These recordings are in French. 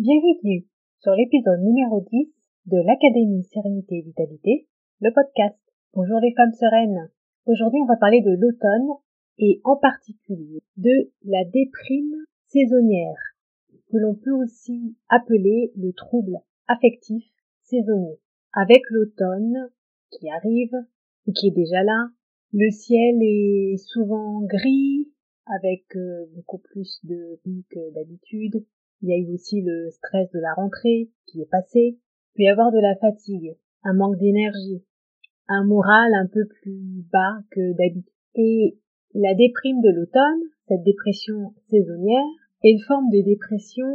Bienvenue sur l'épisode numéro 10 de l'Académie Sérénité et Vitalité, le podcast. Bonjour les femmes sereines. Aujourd'hui, on va parler de l'automne et en particulier de la déprime saisonnière, que l'on peut aussi appeler le trouble affectif saisonnier. Avec l'automne qui arrive ou qui est déjà là, le ciel est souvent gris avec euh, beaucoup plus de pluie que d'habitude. Il y a eu aussi le stress de la rentrée qui est passé. Il peut y avoir de la fatigue, un manque d'énergie, un moral un peu plus bas que d'habitude. Et la déprime de l'automne, cette dépression saisonnière, est une forme de dépression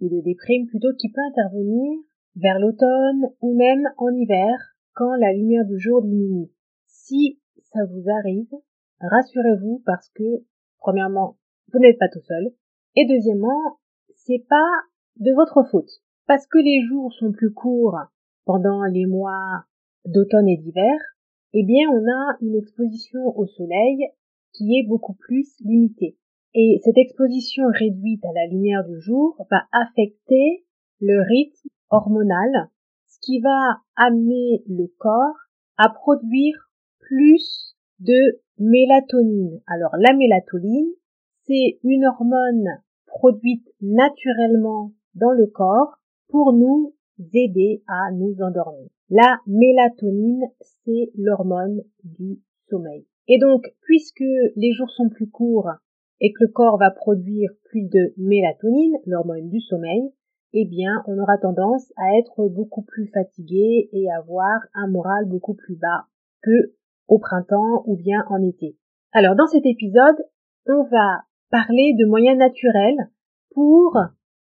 ou de déprime plutôt qui peut intervenir vers l'automne ou même en hiver quand la lumière du jour diminue. Si ça vous arrive, rassurez-vous parce que, premièrement, vous n'êtes pas tout seul, et deuxièmement, c'est pas de votre faute. Parce que les jours sont plus courts pendant les mois d'automne et d'hiver, eh bien, on a une exposition au soleil qui est beaucoup plus limitée. Et cette exposition réduite à la lumière du jour va affecter le rythme hormonal, ce qui va amener le corps à produire plus de mélatonine. Alors la mélatonine, c'est une hormone produite naturellement dans le corps pour nous aider à nous endormir. La mélatonine, c'est l'hormone du sommeil. Et donc, puisque les jours sont plus courts et que le corps va produire plus de mélatonine, l'hormone du sommeil, eh bien, on aura tendance à être beaucoup plus fatigué et avoir un moral beaucoup plus bas que au printemps ou bien en été. Alors, dans cet épisode, on va parler de moyens naturels pour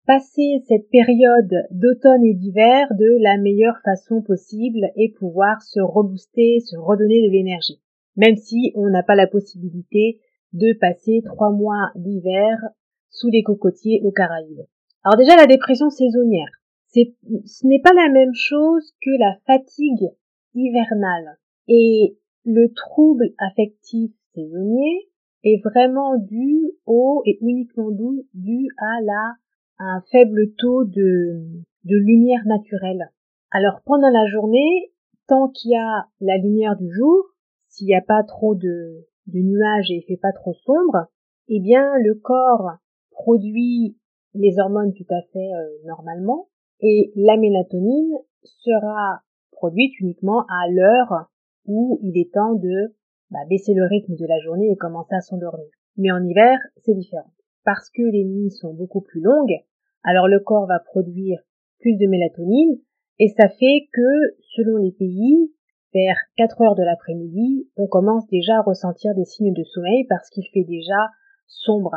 passer cette période d'automne et d'hiver de la meilleure façon possible et pouvoir se rebooster, se redonner de l'énergie. Même si on n'a pas la possibilité de passer trois mois d'hiver sous les cocotiers aux Caraïbes. Alors déjà la dépression saisonnière. ce n'est pas la même chose que la fatigue hivernale. Et le trouble affectif saisonnier est vraiment dû au et uniquement dû, à la à un faible taux de, de lumière naturelle. Alors pendant la journée, tant qu'il y a la lumière du jour, s'il n'y a pas trop de, de nuages et il fait pas trop sombre, eh bien le corps produit les hormones tout à fait euh, normalement et la mélatonine sera produite uniquement à l'heure où il est temps de bah, baisser le rythme de la journée et commencer à s'endormir. Mais en hiver, c'est différent. Parce que les nuits sont beaucoup plus longues, alors le corps va produire plus de mélatonine et ça fait que, selon les pays, vers 4 heures de l'après-midi, on commence déjà à ressentir des signes de sommeil parce qu'il fait déjà sombre.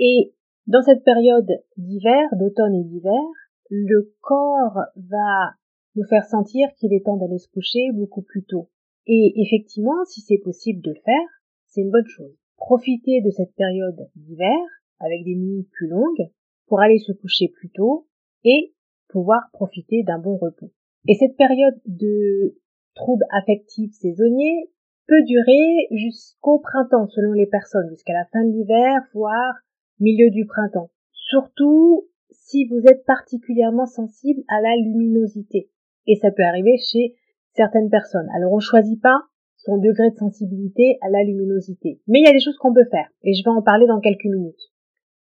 Et dans cette période d'hiver, d'automne et d'hiver, le corps va nous faire sentir qu'il est temps d'aller se coucher beaucoup plus tôt. Et effectivement, si c'est possible de le faire, c'est une bonne chose. Profitez de cette période d'hiver, avec des nuits plus longues, pour aller se coucher plus tôt et pouvoir profiter d'un bon repos. Et cette période de troubles affectifs saisonniers peut durer jusqu'au printemps selon les personnes, jusqu'à la fin de l'hiver, voire milieu du printemps. Surtout si vous êtes particulièrement sensible à la luminosité. Et ça peut arriver chez certaines personnes. Alors on choisit pas son degré de sensibilité à la luminosité. Mais il y a des choses qu'on peut faire, et je vais en parler dans quelques minutes.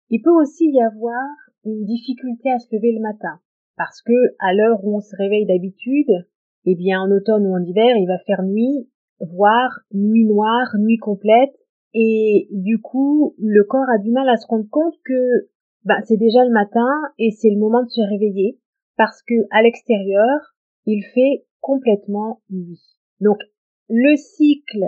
Il peut aussi y avoir une difficulté à se lever le matin, parce que à l'heure où on se réveille d'habitude, eh bien en automne ou en hiver, il va faire nuit, voire nuit noire, nuit complète, et du coup, le corps a du mal à se rendre compte que bah, c'est déjà le matin et c'est le moment de se réveiller, parce que à l'extérieur, il fait complètement nuit. Donc, le cycle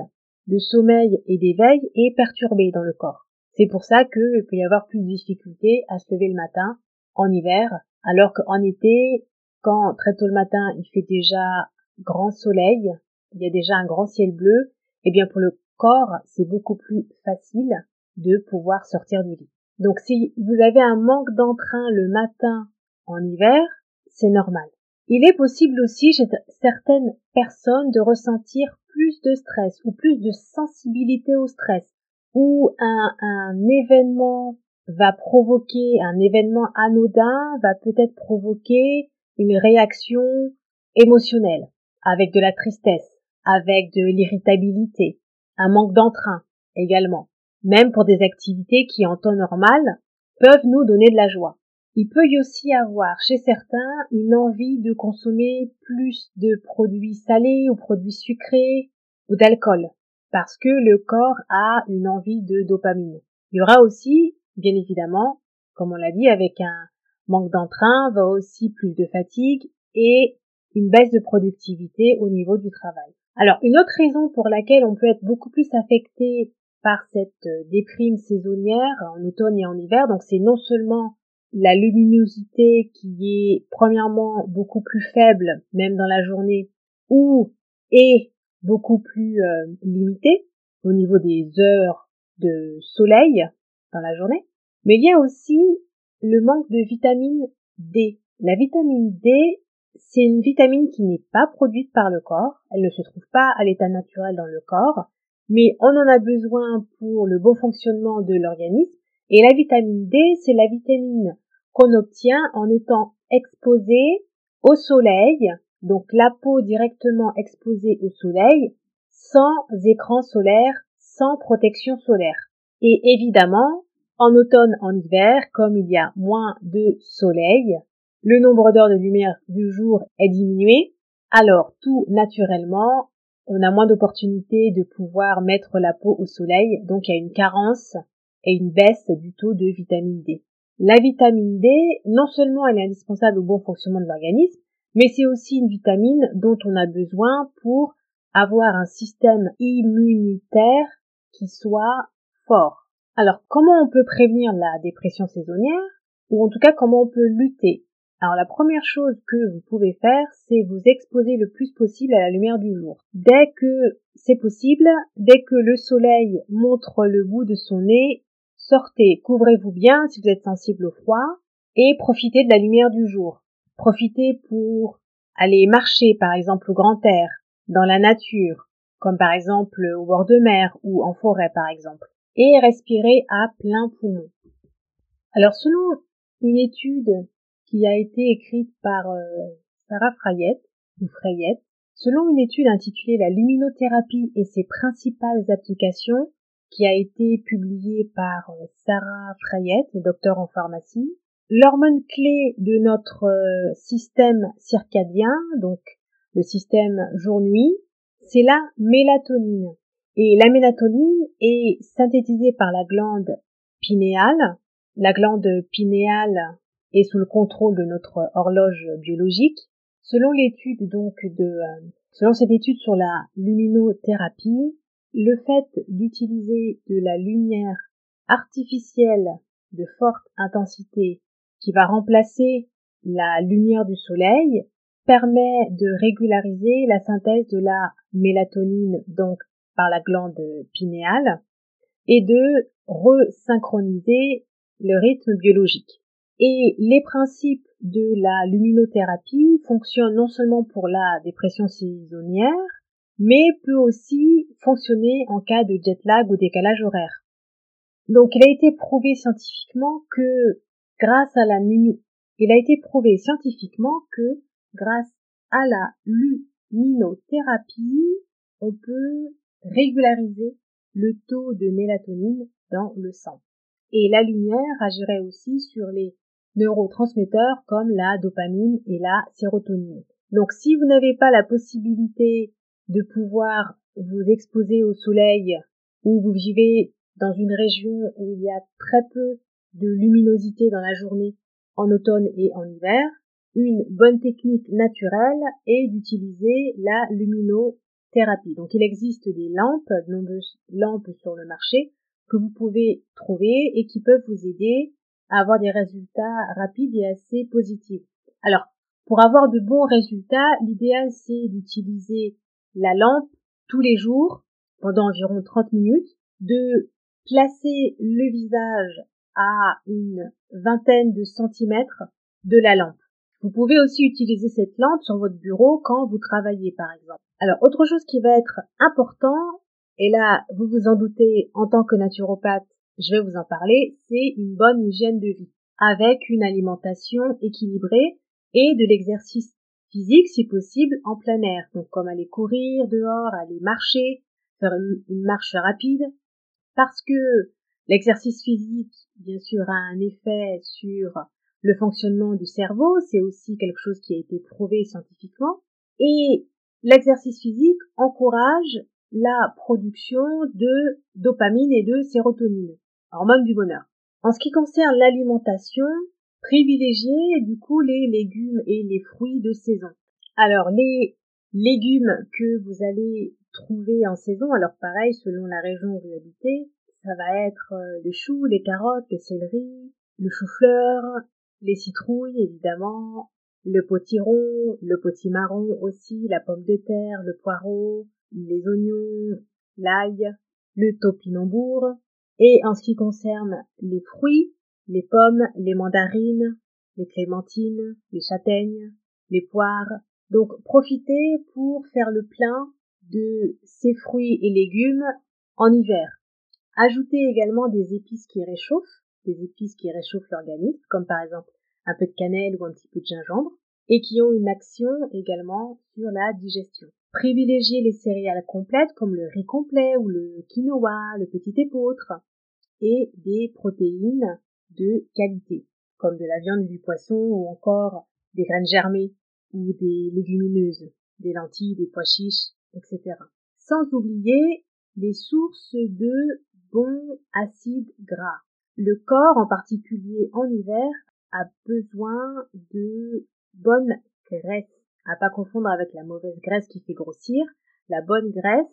de sommeil et d'éveil est perturbé dans le corps. C'est pour ça qu'il peut y avoir plus de difficultés à se lever le matin en hiver Alors qu'en été, quand très tôt le matin, il fait déjà grand soleil, il y a déjà un grand ciel bleu, eh bien pour le corps, c'est beaucoup plus facile de pouvoir sortir du lit. Donc si vous avez un manque d'entrain le matin en hiver, c'est normal. Il est possible aussi chez certaines personnes de ressentir plus de stress ou plus de sensibilité au stress ou un, un événement va provoquer un événement anodin va peut-être provoquer une réaction émotionnelle avec de la tristesse, avec de l'irritabilité, un manque d'entrain également, même pour des activités qui en temps normal peuvent nous donner de la joie. Il peut y aussi avoir chez certains une envie de consommer plus de produits salés ou produits sucrés ou d'alcool parce que le corps a une envie de dopamine. Il y aura aussi, bien évidemment, comme on l'a dit, avec un manque d'entrain, va aussi plus de fatigue et une baisse de productivité au niveau du travail. Alors, une autre raison pour laquelle on peut être beaucoup plus affecté par cette déprime saisonnière en automne et en hiver, donc c'est non seulement la luminosité qui est premièrement beaucoup plus faible, même dans la journée, ou est beaucoup plus euh, limitée au niveau des heures de soleil dans la journée, mais il y a aussi le manque de vitamine D. La vitamine D, c'est une vitamine qui n'est pas produite par le corps, elle ne se trouve pas à l'état naturel dans le corps, mais on en a besoin pour le bon fonctionnement de l'organisme, et la vitamine D, c'est la vitamine qu'on obtient en étant exposé au soleil, donc la peau directement exposée au soleil, sans écran solaire, sans protection solaire. Et évidemment, en automne, en hiver, comme il y a moins de soleil, le nombre d'heures de lumière du jour est diminué, alors tout naturellement, on a moins d'opportunités de pouvoir mettre la peau au soleil, donc il y a une carence et une baisse du taux de vitamine D. La vitamine D, non seulement elle est indispensable au bon fonctionnement de l'organisme, mais c'est aussi une vitamine dont on a besoin pour avoir un système immunitaire qui soit fort. Alors, comment on peut prévenir la dépression saisonnière ou en tout cas comment on peut lutter? Alors la première chose que vous pouvez faire, c'est vous exposer le plus possible à la lumière du jour. Dès que c'est possible, dès que le soleil montre le bout de son nez, sortez, couvrez-vous bien si vous êtes sensible au froid et profitez de la lumière du jour. Profitez pour aller marcher par exemple au grand air, dans la nature, comme par exemple au bord de mer ou en forêt par exemple, et respirez à plein poumon. Alors selon une étude qui a été écrite par euh, Sarah Frayette, ou Frayette, selon une étude intitulée La luminothérapie et ses principales applications, qui a été publiée par euh, Sarah Frayette, docteur en pharmacie, l'hormone clé de notre euh, système circadien, donc le système jour-nuit, c'est la mélatonine. Et la mélatonine est synthétisée par la glande pinéale. La glande pinéale est sous le contrôle de notre horloge biologique. Selon l'étude donc de, euh, selon cette étude sur la luminothérapie, le fait d'utiliser de la lumière artificielle de forte intensité qui va remplacer la lumière du soleil permet de régulariser la synthèse de la mélatonine donc par la glande pinéale et de resynchroniser le rythme biologique. Et les principes de la luminothérapie fonctionnent non seulement pour la dépression saisonnière, mais peut aussi fonctionner en cas de jet lag ou décalage horaire. Donc il a été prouvé scientifiquement que grâce à la il a été prouvé scientifiquement que grâce à la luminothérapie, on peut régulariser le taux de mélatonine dans le sang. Et la lumière agirait aussi sur les neurotransmetteurs comme la dopamine et la sérotonine. Donc si vous n'avez pas la possibilité de pouvoir vous exposer au soleil ou vous vivez dans une région où il y a très peu de luminosité dans la journée en automne et en hiver, une bonne technique naturelle est d'utiliser la luminothérapie. Donc il existe des lampes, de nombreuses lampes sur le marché que vous pouvez trouver et qui peuvent vous aider à avoir des résultats rapides et assez positifs. Alors, pour avoir de bons résultats, l'idéal c'est d'utiliser la lampe tous les jours pendant environ 30 minutes, de placer le visage à une vingtaine de centimètres de la lampe. Vous pouvez aussi utiliser cette lampe sur votre bureau quand vous travaillez par exemple. Alors autre chose qui va être important, et là vous vous en doutez en tant que naturopathe, je vais vous en parler, c'est une bonne hygiène de vie avec une alimentation équilibrée et de l'exercice physique si possible en plein air, donc comme aller courir dehors, aller marcher, faire une, marche rapide, parce que l'exercice physique, bien sûr, a un effet sur le fonctionnement du cerveau, c'est aussi quelque chose qui a été prouvé scientifiquement, et l'exercice physique encourage la production de dopamine et de sérotonine, hormones du bonheur. En ce qui concerne l'alimentation, privilégiez du coup les légumes et les fruits de saison. Alors les légumes que vous allez trouver en saison, alors pareil selon la région où vous habitez, ça va être euh, les choux, les carottes, le céleri, le chou-fleur, les citrouilles évidemment, le potiron, le potimarron aussi, la pomme de terre, le poireau, les oignons, l'ail, le topinambour. Et en ce qui concerne les fruits, les pommes, les mandarines, les clémentines, les châtaignes, les poires. Donc profitez pour faire le plein de ces fruits et légumes en hiver. Ajoutez également des épices qui réchauffent, des épices qui réchauffent l'organisme, comme par exemple un peu de cannelle ou un petit peu de gingembre, et qui ont une action également sur la digestion. Privilégiez les céréales complètes comme le riz complet ou le quinoa, le petit épeautre, et des protéines de qualité, comme de la viande, du poisson ou encore des graines germées ou des légumineuses, des lentilles, des pois chiches, etc. Sans oublier les sources de bons acides gras. Le corps, en particulier en hiver, a besoin de bonne graisse. À pas confondre avec la mauvaise graisse qui fait grossir. La bonne graisse,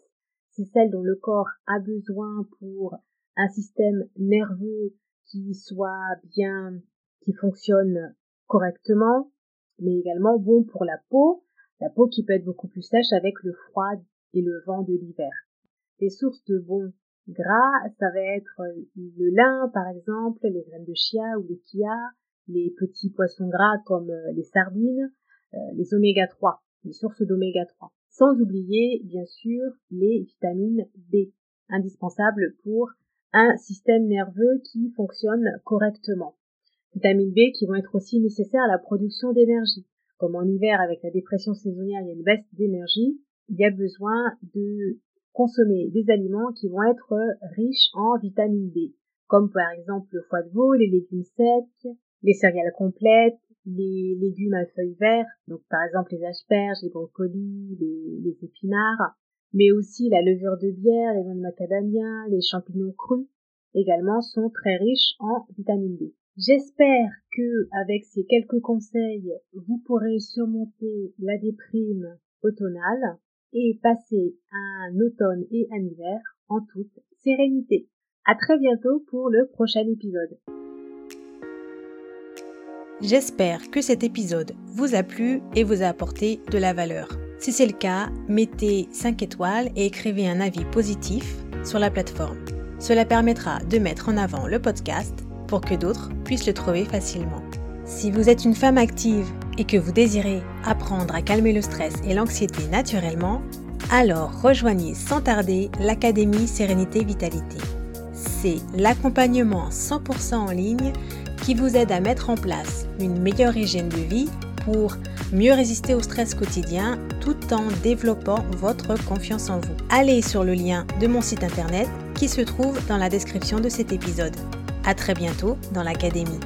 c'est celle dont le corps a besoin pour un système nerveux qui soit bien, qui fonctionne correctement, mais également bon pour la peau, la peau qui peut être beaucoup plus sèche avec le froid et le vent de l'hiver. Les sources de bons gras, ça va être le lin par exemple, les graines de chia ou les chia, les petits poissons gras comme euh, les sardines, euh, les oméga 3, les sources d'oméga 3. Sans oublier bien sûr les vitamines B, indispensables pour un système nerveux qui fonctionne correctement. Vitamines B qui vont être aussi nécessaires à la production d'énergie. Comme en hiver avec la dépression saisonnière, il y a une baisse d'énergie, il y a besoin de consommer des aliments qui vont être riches en vitamine B, comme par exemple le foie de veau, les légumes secs, les céréales complètes, les légumes à feuilles vertes, donc par exemple les asperges, les brocolis, les, les épinards, mais aussi la levure de bière, les noix de macadamia, les champignons crus également sont très riches en vitamine D. J'espère que avec ces quelques conseils, vous pourrez surmonter la déprime automnale et passer un automne et un hiver en toute sérénité. À très bientôt pour le prochain épisode. J'espère que cet épisode vous a plu et vous a apporté de la valeur. Si c'est le cas, mettez 5 étoiles et écrivez un avis positif sur la plateforme. Cela permettra de mettre en avant le podcast pour que d'autres puissent le trouver facilement. Si vous êtes une femme active et que vous désirez apprendre à calmer le stress et l'anxiété naturellement, alors rejoignez sans tarder l'Académie Sérénité Vitalité. C'est l'accompagnement 100% en ligne qui vous aide à mettre en place une meilleure hygiène de vie mieux résister au stress quotidien tout en développant votre confiance en vous. Allez sur le lien de mon site internet qui se trouve dans la description de cet épisode. À très bientôt dans l'académie.